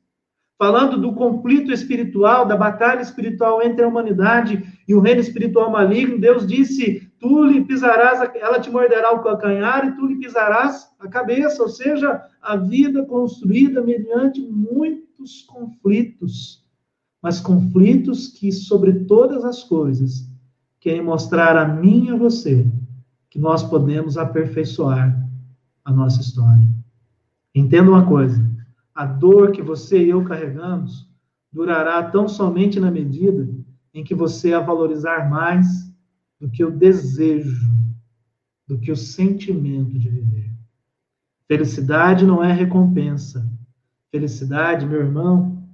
falando do conflito espiritual, da batalha espiritual entre a humanidade e o reino espiritual maligno, Deus disse: Tu lhe pisarás, ela te morderá o calcanhar e tu lhe pisarás a cabeça. Ou seja, a vida construída mediante muitos conflitos, mas conflitos que, sobre todas as coisas, querem mostrar a mim e a você que nós podemos aperfeiçoar a nossa história. Entenda uma coisa: a dor que você e eu carregamos durará tão somente na medida em que você a valorizar mais do que o desejo, do que o sentimento de viver. Felicidade não é recompensa. Felicidade, meu irmão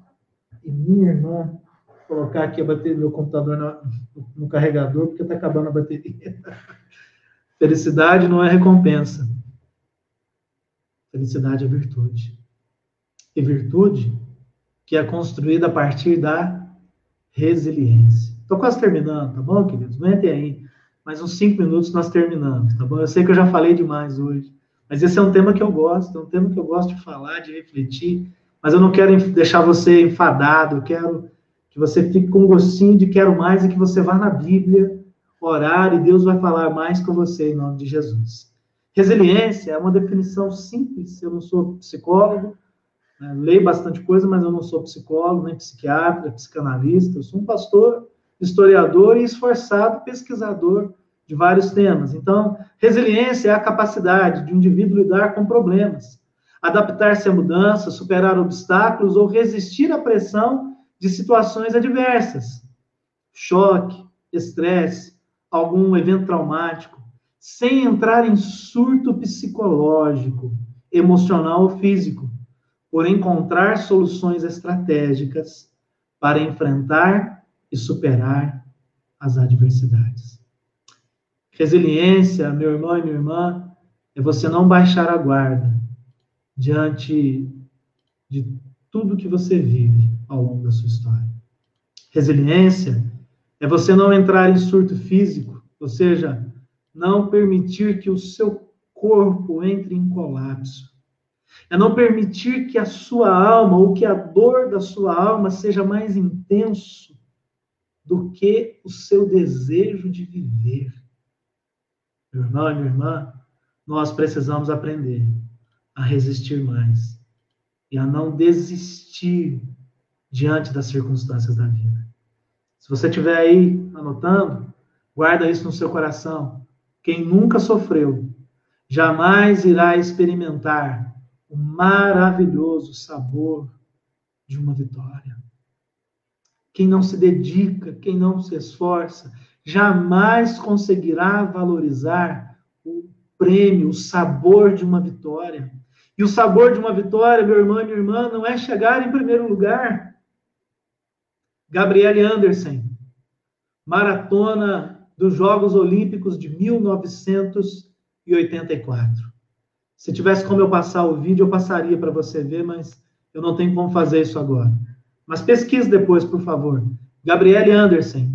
e minha irmã, vou colocar aqui a bateria do meu computador no, no carregador, porque está acabando a bateria. [LAUGHS] Felicidade não é recompensa. Felicidade é virtude. E virtude que é construída a partir da resiliência. Estou quase terminando, tá bom, queridos? Mentem aí. Mais uns cinco minutos nós terminamos, tá bom? Eu sei que eu já falei demais hoje, mas esse é um tema que eu gosto, é um tema que eu gosto de falar, de refletir, mas eu não quero deixar você enfadado, eu quero que você fique com gostinho de quero mais e que você vá na Bíblia orar e Deus vai falar mais com você em nome de Jesus. Resiliência é uma definição simples, eu não sou psicólogo, né? Leio bastante coisa, mas eu não sou psicólogo, nem psiquiatra, psicanalista. Eu sou um pastor, historiador e esforçado pesquisador de vários temas. Então, resiliência é a capacidade de um indivíduo lidar com problemas, adaptar-se à mudança, superar obstáculos ou resistir à pressão de situações adversas. Choque, estresse, algum evento traumático, sem entrar em surto psicológico, emocional ou físico por encontrar soluções estratégicas para enfrentar e superar as adversidades. Resiliência, meu irmão e minha irmã, é você não baixar a guarda diante de tudo que você vive ao longo da sua história. Resiliência é você não entrar em surto físico, ou seja, não permitir que o seu corpo entre em colapso é não permitir que a sua alma ou que a dor da sua alma seja mais intenso do que o seu desejo de viver. Meu irmão e minha irmã, nós precisamos aprender a resistir mais e a não desistir diante das circunstâncias da vida. Se você estiver aí anotando, guarda isso no seu coração. Quem nunca sofreu, jamais irá experimentar o maravilhoso sabor de uma vitória. Quem não se dedica, quem não se esforça, jamais conseguirá valorizar o prêmio, o sabor de uma vitória. E o sabor de uma vitória, meu irmão e minha irmã, não é chegar em primeiro lugar. Gabriele Anderson, maratona dos Jogos Olímpicos de 1984. Se tivesse como eu passar o vídeo, eu passaria para você ver, mas eu não tenho como fazer isso agora. Mas pesquise depois, por favor. Gabriele Anderson,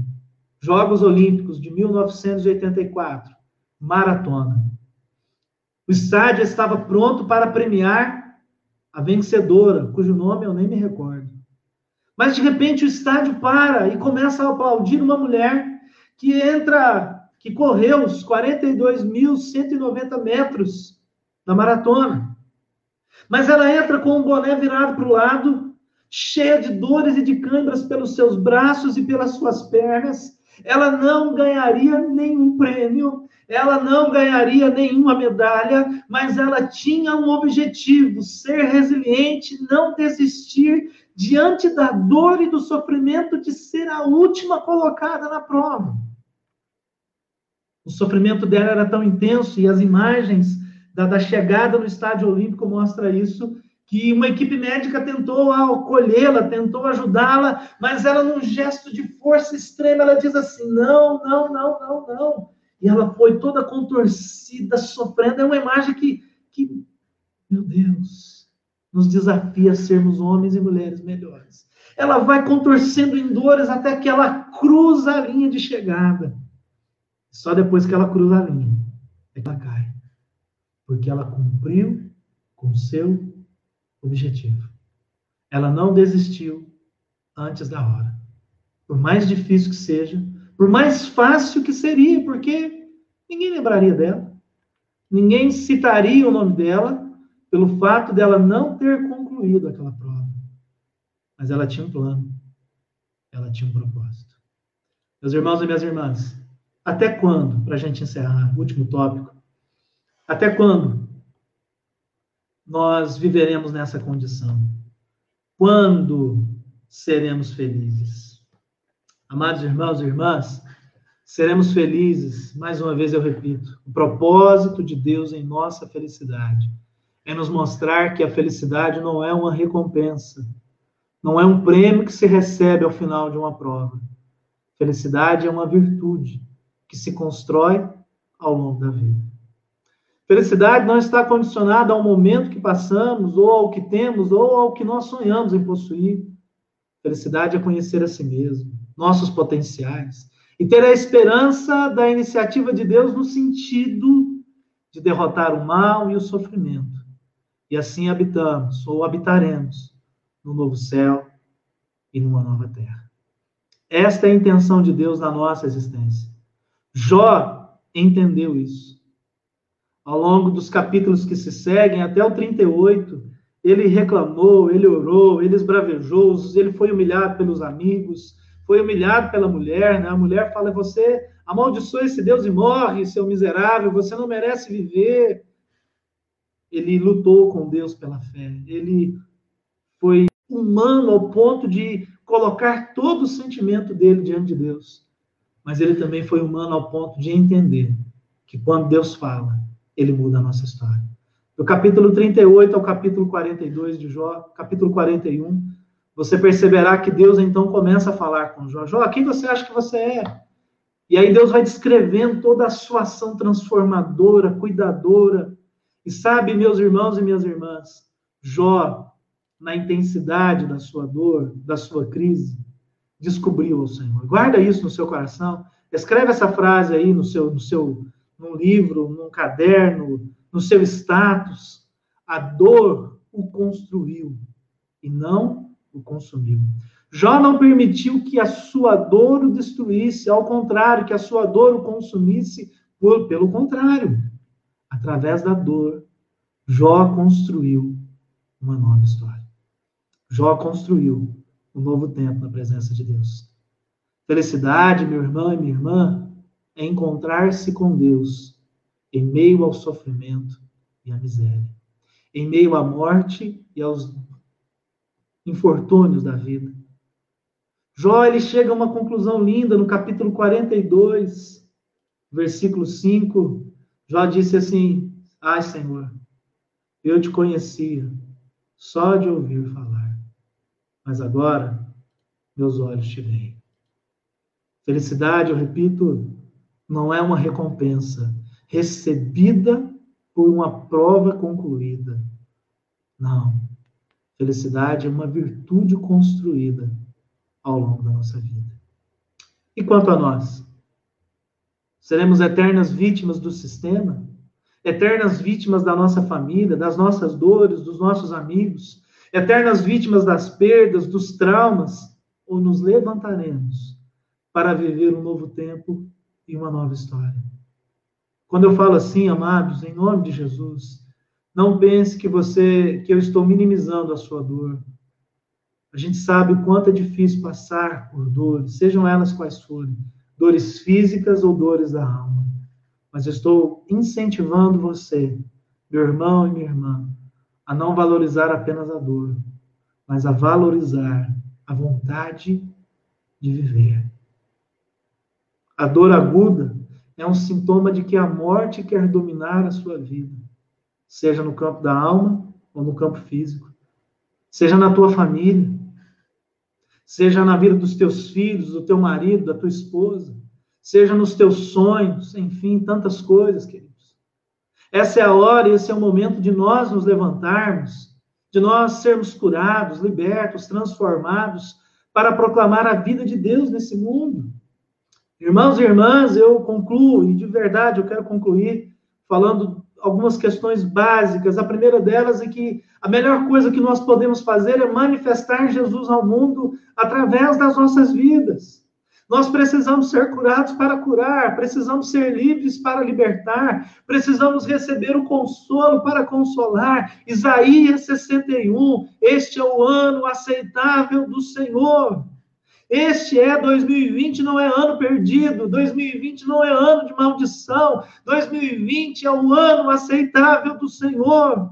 Jogos Olímpicos de 1984, maratona. O estádio estava pronto para premiar a vencedora, cujo nome eu nem me recordo. Mas de repente o estádio para e começa a aplaudir uma mulher que entra, que correu os 42.190 metros na maratona. Mas ela entra com o boné virado para o lado, cheia de dores e de câimbras pelos seus braços e pelas suas pernas. Ela não ganharia nenhum prêmio, ela não ganharia nenhuma medalha, mas ela tinha um objetivo: ser resiliente, não desistir diante da dor e do sofrimento de ser a última colocada na prova. O sofrimento dela era tão intenso e as imagens da, da chegada no estádio olímpico mostra isso, que uma equipe médica tentou acolhê-la, tentou ajudá-la, mas ela, num gesto de força extrema, ela diz assim: não, não, não, não, não. E ela foi toda contorcida, sofrendo. É uma imagem que, que meu Deus, nos desafia a sermos homens e mulheres melhores. Ela vai contorcendo em dores até que ela cruza a linha de chegada. Só depois que ela cruza a linha é ela cai porque ela cumpriu com seu objetivo. Ela não desistiu antes da hora. Por mais difícil que seja, por mais fácil que seria, porque ninguém lembraria dela. Ninguém citaria o nome dela pelo fato dela não ter concluído aquela prova. Mas ela tinha um plano. Ela tinha um propósito. Meus irmãos e minhas irmãs, Até quando, para a gente encerrar, último tópico, até quando nós viveremos nessa condição? Quando seremos felizes? Amados irmãos e irmãs, seremos felizes, mais uma vez eu repito, o propósito de Deus em nossa felicidade é nos mostrar que a felicidade não é uma recompensa, não é um prêmio que se recebe ao final de uma prova. Felicidade é uma virtude que se constrói ao longo da vida. Felicidade não está condicionada ao momento que passamos, ou ao que temos, ou ao que nós sonhamos em possuir. Felicidade é conhecer a si mesmo, nossos potenciais, e ter a esperança da iniciativa de Deus no sentido de derrotar o mal e o sofrimento. E assim habitamos, ou habitaremos, no novo céu e numa nova terra. Esta é a intenção de Deus na nossa existência. Jó entendeu isso. Ao longo dos capítulos que se seguem, até o 38, ele reclamou, ele orou, ele esbravejou, ele foi humilhado pelos amigos, foi humilhado pela mulher, né? A mulher fala: Você amaldiçoa esse Deus e morre, seu miserável, você não merece viver. Ele lutou com Deus pela fé, ele foi humano ao ponto de colocar todo o sentimento dele diante de Deus mas ele também foi humano ao ponto de entender que quando Deus fala, ele muda a nossa história. Do capítulo 38 ao capítulo 42 de Jó, capítulo 41, você perceberá que Deus então começa a falar com Jó. Jó, quem você acha que você é? E aí Deus vai descrevendo toda a sua ação transformadora, cuidadora. E sabe, meus irmãos e minhas irmãs, Jó, na intensidade da sua dor, da sua crise, descobriu o Senhor. Guarda isso no seu coração. Escreve essa frase aí no seu, no seu, num livro, num caderno, no seu status. A dor o construiu e não o consumiu. Jó não permitiu que a sua dor o destruísse, ao contrário, que a sua dor o consumisse, por, pelo contrário, através da dor, Jó construiu uma nova história. Jó construiu um novo tempo na presença de Deus. Felicidade, meu irmão e minha irmã, é encontrar-se com Deus em meio ao sofrimento e à miséria, em meio à morte e aos infortúnios da vida. Jó ele chega a uma conclusão linda no capítulo 42, versículo 5. Jó disse assim: Ai, Senhor, eu te conhecia só de ouvir falar mas agora meus olhos te veem. Felicidade, eu repito, não é uma recompensa recebida por uma prova concluída. Não. Felicidade é uma virtude construída ao longo da nossa vida. E quanto a nós? Seremos eternas vítimas do sistema? Eternas vítimas da nossa família, das nossas dores, dos nossos amigos, eternas vítimas das perdas, dos traumas, ou nos levantaremos para viver um novo tempo e uma nova história. Quando eu falo assim, amados, em nome de Jesus, não pense que você que eu estou minimizando a sua dor. A gente sabe o quanto é difícil passar por dores, sejam elas quais forem, dores físicas ou dores da alma. Mas eu estou incentivando você, meu irmão e minha irmã, a não valorizar apenas a dor, mas a valorizar a vontade de viver. A dor aguda é um sintoma de que a morte quer dominar a sua vida, seja no campo da alma ou no campo físico, seja na tua família, seja na vida dos teus filhos, do teu marido, da tua esposa, seja nos teus sonhos, enfim, tantas coisas, querido. Essa é a hora, esse é o momento de nós nos levantarmos, de nós sermos curados, libertos, transformados, para proclamar a vida de Deus nesse mundo. Irmãos e irmãs, eu concluo, e de verdade eu quero concluir falando algumas questões básicas. A primeira delas é que a melhor coisa que nós podemos fazer é manifestar Jesus ao mundo através das nossas vidas. Nós precisamos ser curados para curar, precisamos ser livres para libertar, precisamos receber o consolo para consolar. Isaías 61, este é o ano aceitável do Senhor. Este é 2020, não é ano perdido. 2020 não é ano de maldição. 2020 é o ano aceitável do Senhor.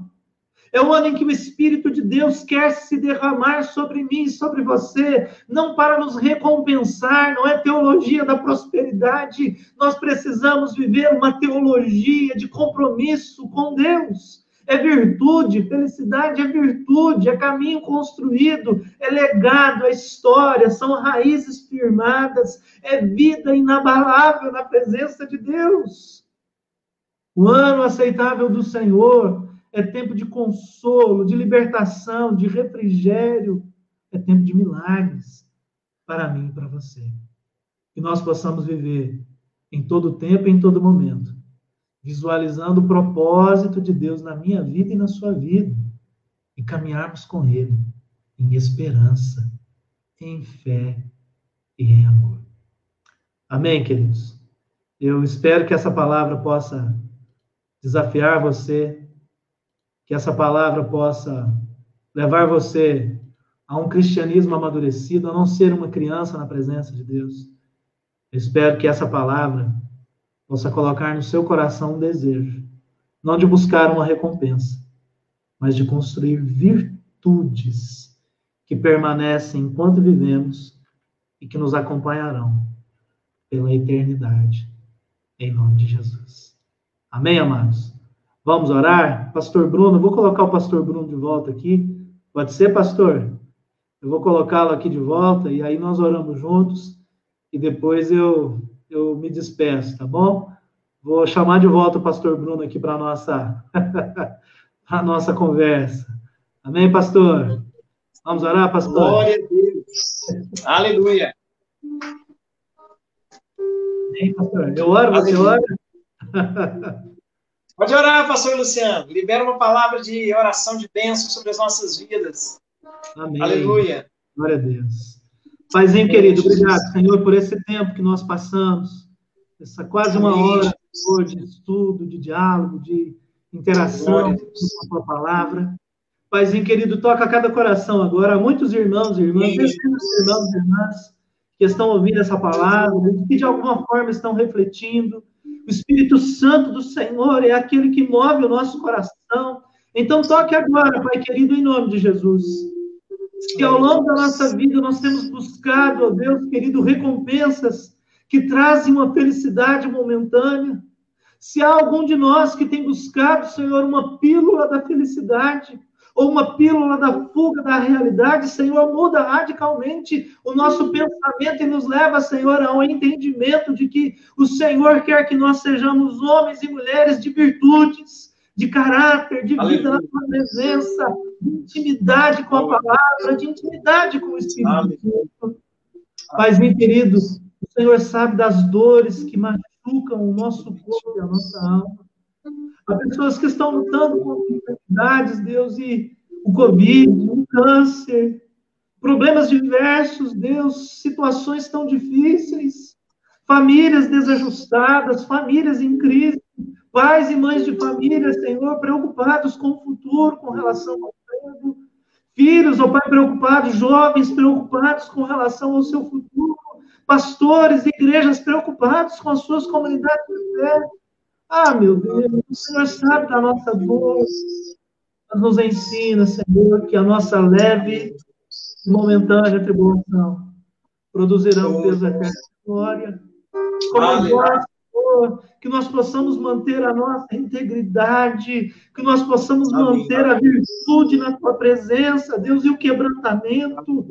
É o ano em que o Espírito de Deus quer se derramar sobre mim, sobre você, não para nos recompensar, não é teologia da prosperidade. Nós precisamos viver uma teologia de compromisso com Deus é virtude, felicidade é virtude, é caminho construído, é legado, é história, são raízes firmadas, é vida inabalável na presença de Deus. O ano aceitável do Senhor é tempo de consolo, de libertação, de refrigério, é tempo de milagres para mim e para você. Que nós possamos viver em todo tempo e em todo momento visualizando o propósito de Deus na minha vida e na sua vida, e caminharmos com Ele em esperança, em fé e em amor. Amém, queridos? Eu espero que essa palavra possa desafiar você, que essa palavra possa levar você a um cristianismo amadurecido, a não ser uma criança na presença de Deus. Eu espero que essa palavra possa colocar no seu coração um desejo, não de buscar uma recompensa, mas de construir virtudes que permanecem enquanto vivemos e que nos acompanharão pela eternidade, em nome de Jesus. Amém, amados? Vamos orar? Pastor Bruno, vou colocar o pastor Bruno de volta aqui. Pode ser, pastor? Eu vou colocá-lo aqui de volta e aí nós oramos juntos e depois eu eu me despeço, tá bom? Vou chamar de volta o pastor Bruno aqui para a nossa, [LAUGHS] nossa conversa. Amém, pastor? Vamos orar, pastor? Glória a Deus. Aleluia. Amém, pastor? Eu oro, você ora? [LAUGHS] Pode orar, pastor Luciano. Libera uma palavra de oração de bênção sobre as nossas vidas. Amém. Aleluia. Glória a Deus. Paizinho querido, obrigado, Senhor, por esse tempo que nós passamos, essa quase uma hora de estudo, de diálogo, de interação com a tua palavra. Paizinho querido, toca cada coração agora. Muitos irmãos e irmãs, irmãos e irmãs que estão ouvindo essa palavra, que de alguma forma estão refletindo. O Espírito Santo do Senhor é aquele que move o nosso coração. Então, toque agora, Pai querido, em nome de Jesus que ao longo da nossa vida nós temos buscado, ó Deus querido, recompensas que trazem uma felicidade momentânea. Se há algum de nós que tem buscado, Senhor, uma pílula da felicidade, ou uma pílula da fuga da realidade, Senhor, muda radicalmente o nosso pensamento e nos leva, Senhor, ao entendimento de que o Senhor quer que nós sejamos homens e mulheres de virtudes, de caráter, de vida na tua presença, de intimidade com a palavra, de intimidade com o Espírito Santo. Pai, meu querido, o Senhor sabe das dores que machucam o nosso corpo e a nossa alma. Há pessoas que estão lutando com enfermidades, Deus, e o Covid, o câncer, problemas diversos, Deus, situações tão difíceis, famílias desajustadas, famílias em crise, Pais e mães de família, Senhor, preocupados com o futuro, com relação ao emprego. Filhos, ó Pai, preocupados, jovens preocupados com relação ao seu futuro. Pastores, igrejas preocupados com as suas comunidades de fé. Ah, meu Deus, o Senhor sabe da nossa dor. Mas nos ensina, Senhor, que a nossa leve e momentânea tribulação produzirá um peso eterno de glória. Como nós Senhor, que nós possamos manter a nossa integridade, que nós possamos Amém. manter a virtude na tua presença, Deus, e o quebrantamento.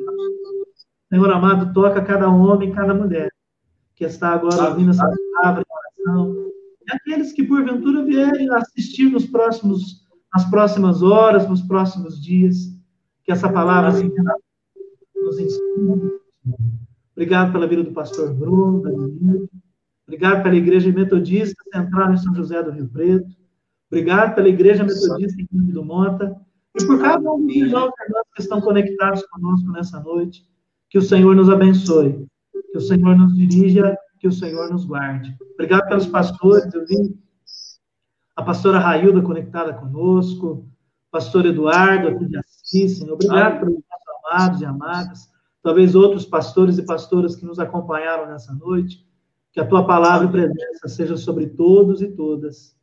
Senhor amado, toca cada homem, cada mulher que está agora Amém. ouvindo essa palavra de oração. E aqueles que porventura vierem assistir nos próximos, nas próximas horas, nos próximos dias, que essa palavra nos ensine. Obrigado pela vida do pastor Bruno, da menina. Obrigado pela Igreja Metodista Central em São José do Rio Preto. Obrigado pela Igreja Metodista em Cândido do Mota. E por cada um dos irmãos que estão conectados conosco nessa noite. Que o Senhor nos abençoe. Que o Senhor nos dirija. Que o Senhor nos guarde. Obrigado pelos pastores. Eu vi a pastora Railda conectada conosco. Pastor Eduardo aqui de Assis. Senhor. Obrigado pelos nossos amados e amadas. talvez outros pastores e pastoras que nos acompanharam nessa noite. Que a tua palavra e presença seja sobre todos e todas.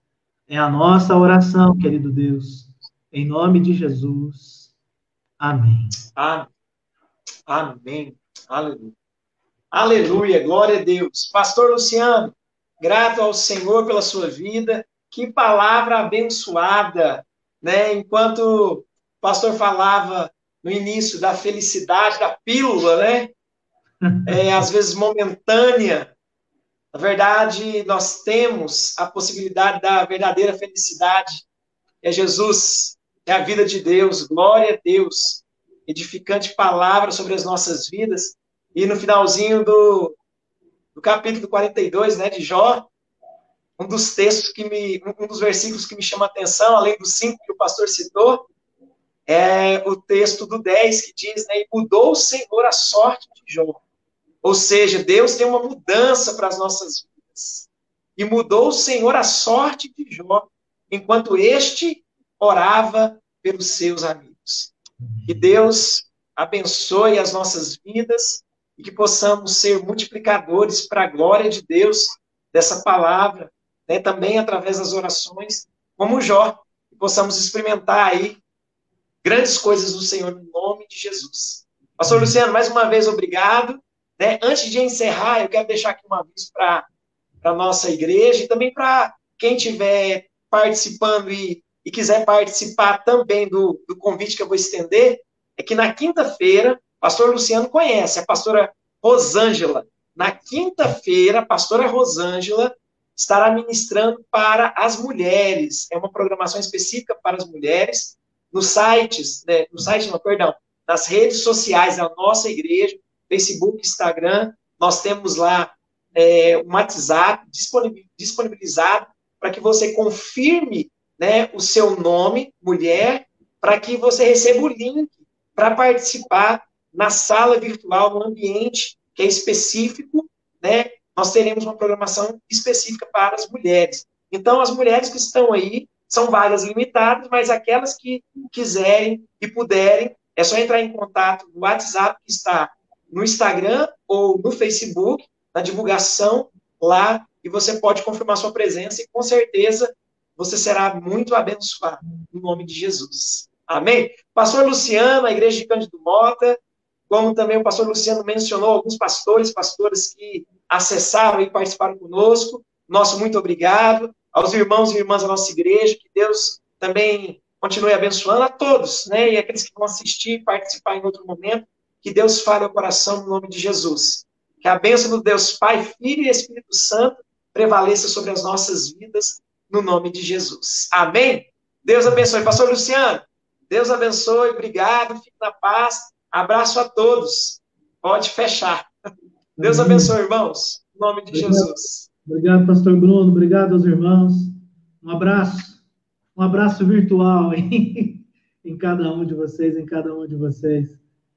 É a nossa oração, querido Deus. Em nome de Jesus. Amém. Amém. Aleluia. Aleluia. Glória a Deus. Pastor Luciano, grato ao Senhor pela sua vida. Que palavra abençoada, né? Enquanto o pastor falava no início da felicidade, da pílula, né? [LAUGHS] É, às vezes momentânea. Na verdade, nós temos a possibilidade da verdadeira felicidade. É Jesus, é a vida de Deus. Glória a Deus. Edificante palavra sobre as nossas vidas. E no finalzinho do, do capítulo 42, né, de Jó, um dos textos que me, um dos versículos que me chama a atenção, além dos cinco que o pastor citou, é o texto do 10, que diz, né, e mudou o Senhor a sorte de Jó. Ou seja, Deus tem uma mudança para as nossas vidas. E mudou o Senhor a sorte de Jó, enquanto este orava pelos seus amigos. Que Deus abençoe as nossas vidas e que possamos ser multiplicadores para a glória de Deus dessa palavra né, também através das orações, como Jó, e possamos experimentar aí grandes coisas do Senhor no nome de Jesus. Pastor Luciano, mais uma vez obrigado. Né? Antes de encerrar, eu quero deixar aqui um aviso para a nossa igreja e também para quem estiver participando e, e, quiser participar também do, do convite que eu vou estender, é que na quinta-feira, pastor Luciano conhece a pastora Rosângela. Na quinta-feira, a pastora Rosângela estará ministrando para as mulheres. É uma programação específica para as mulheres nos sites, né, no site, não, perdão, nas redes sociais da nossa igreja, Facebook, Instagram, nós temos lá é, um WhatsApp disponibilizado para que você confirme né, o seu nome, mulher, para que você receba o link para participar na sala virtual, no ambiente que é específico, né, nós teremos uma programação específica para as mulheres. Então, as mulheres que estão aí, são vagas limitadas, mas aquelas que quiserem e puderem, é só entrar em contato no WhatsApp que está no Instagram ou no Facebook, na divulgação lá, e você pode confirmar sua presença e com certeza você será muito abençoado, em nome de Jesus. Amém? Pastor Luciano, a igreja de Cândido Mota, como também o pastor Luciano mencionou, alguns pastores, pastoras que acessaram e participaram conosco. Nosso muito obrigado. Aos irmãos e irmãs da nossa igreja, que Deus também continue abençoando a todos, né? E aqueles que vão assistir e participar em outro momento, que Deus fale ao coração no nome de Jesus. Que a bênção do Deus Pai, Filho e Espírito Santo prevaleça sobre as nossas vidas, no nome de Jesus. Amém? Deus abençoe. Pastor Luciano, Deus abençoe, obrigado, fique na paz. Abraço a todos. Pode fechar. Deus abençoe, irmãos. Em nome de Obrigado. Jesus. Obrigado, pastor Bruno. Obrigado aos irmãos. Um abraço. Um abraço virtual em, [LAUGHS] em cada um de vocês, em cada um de vocês.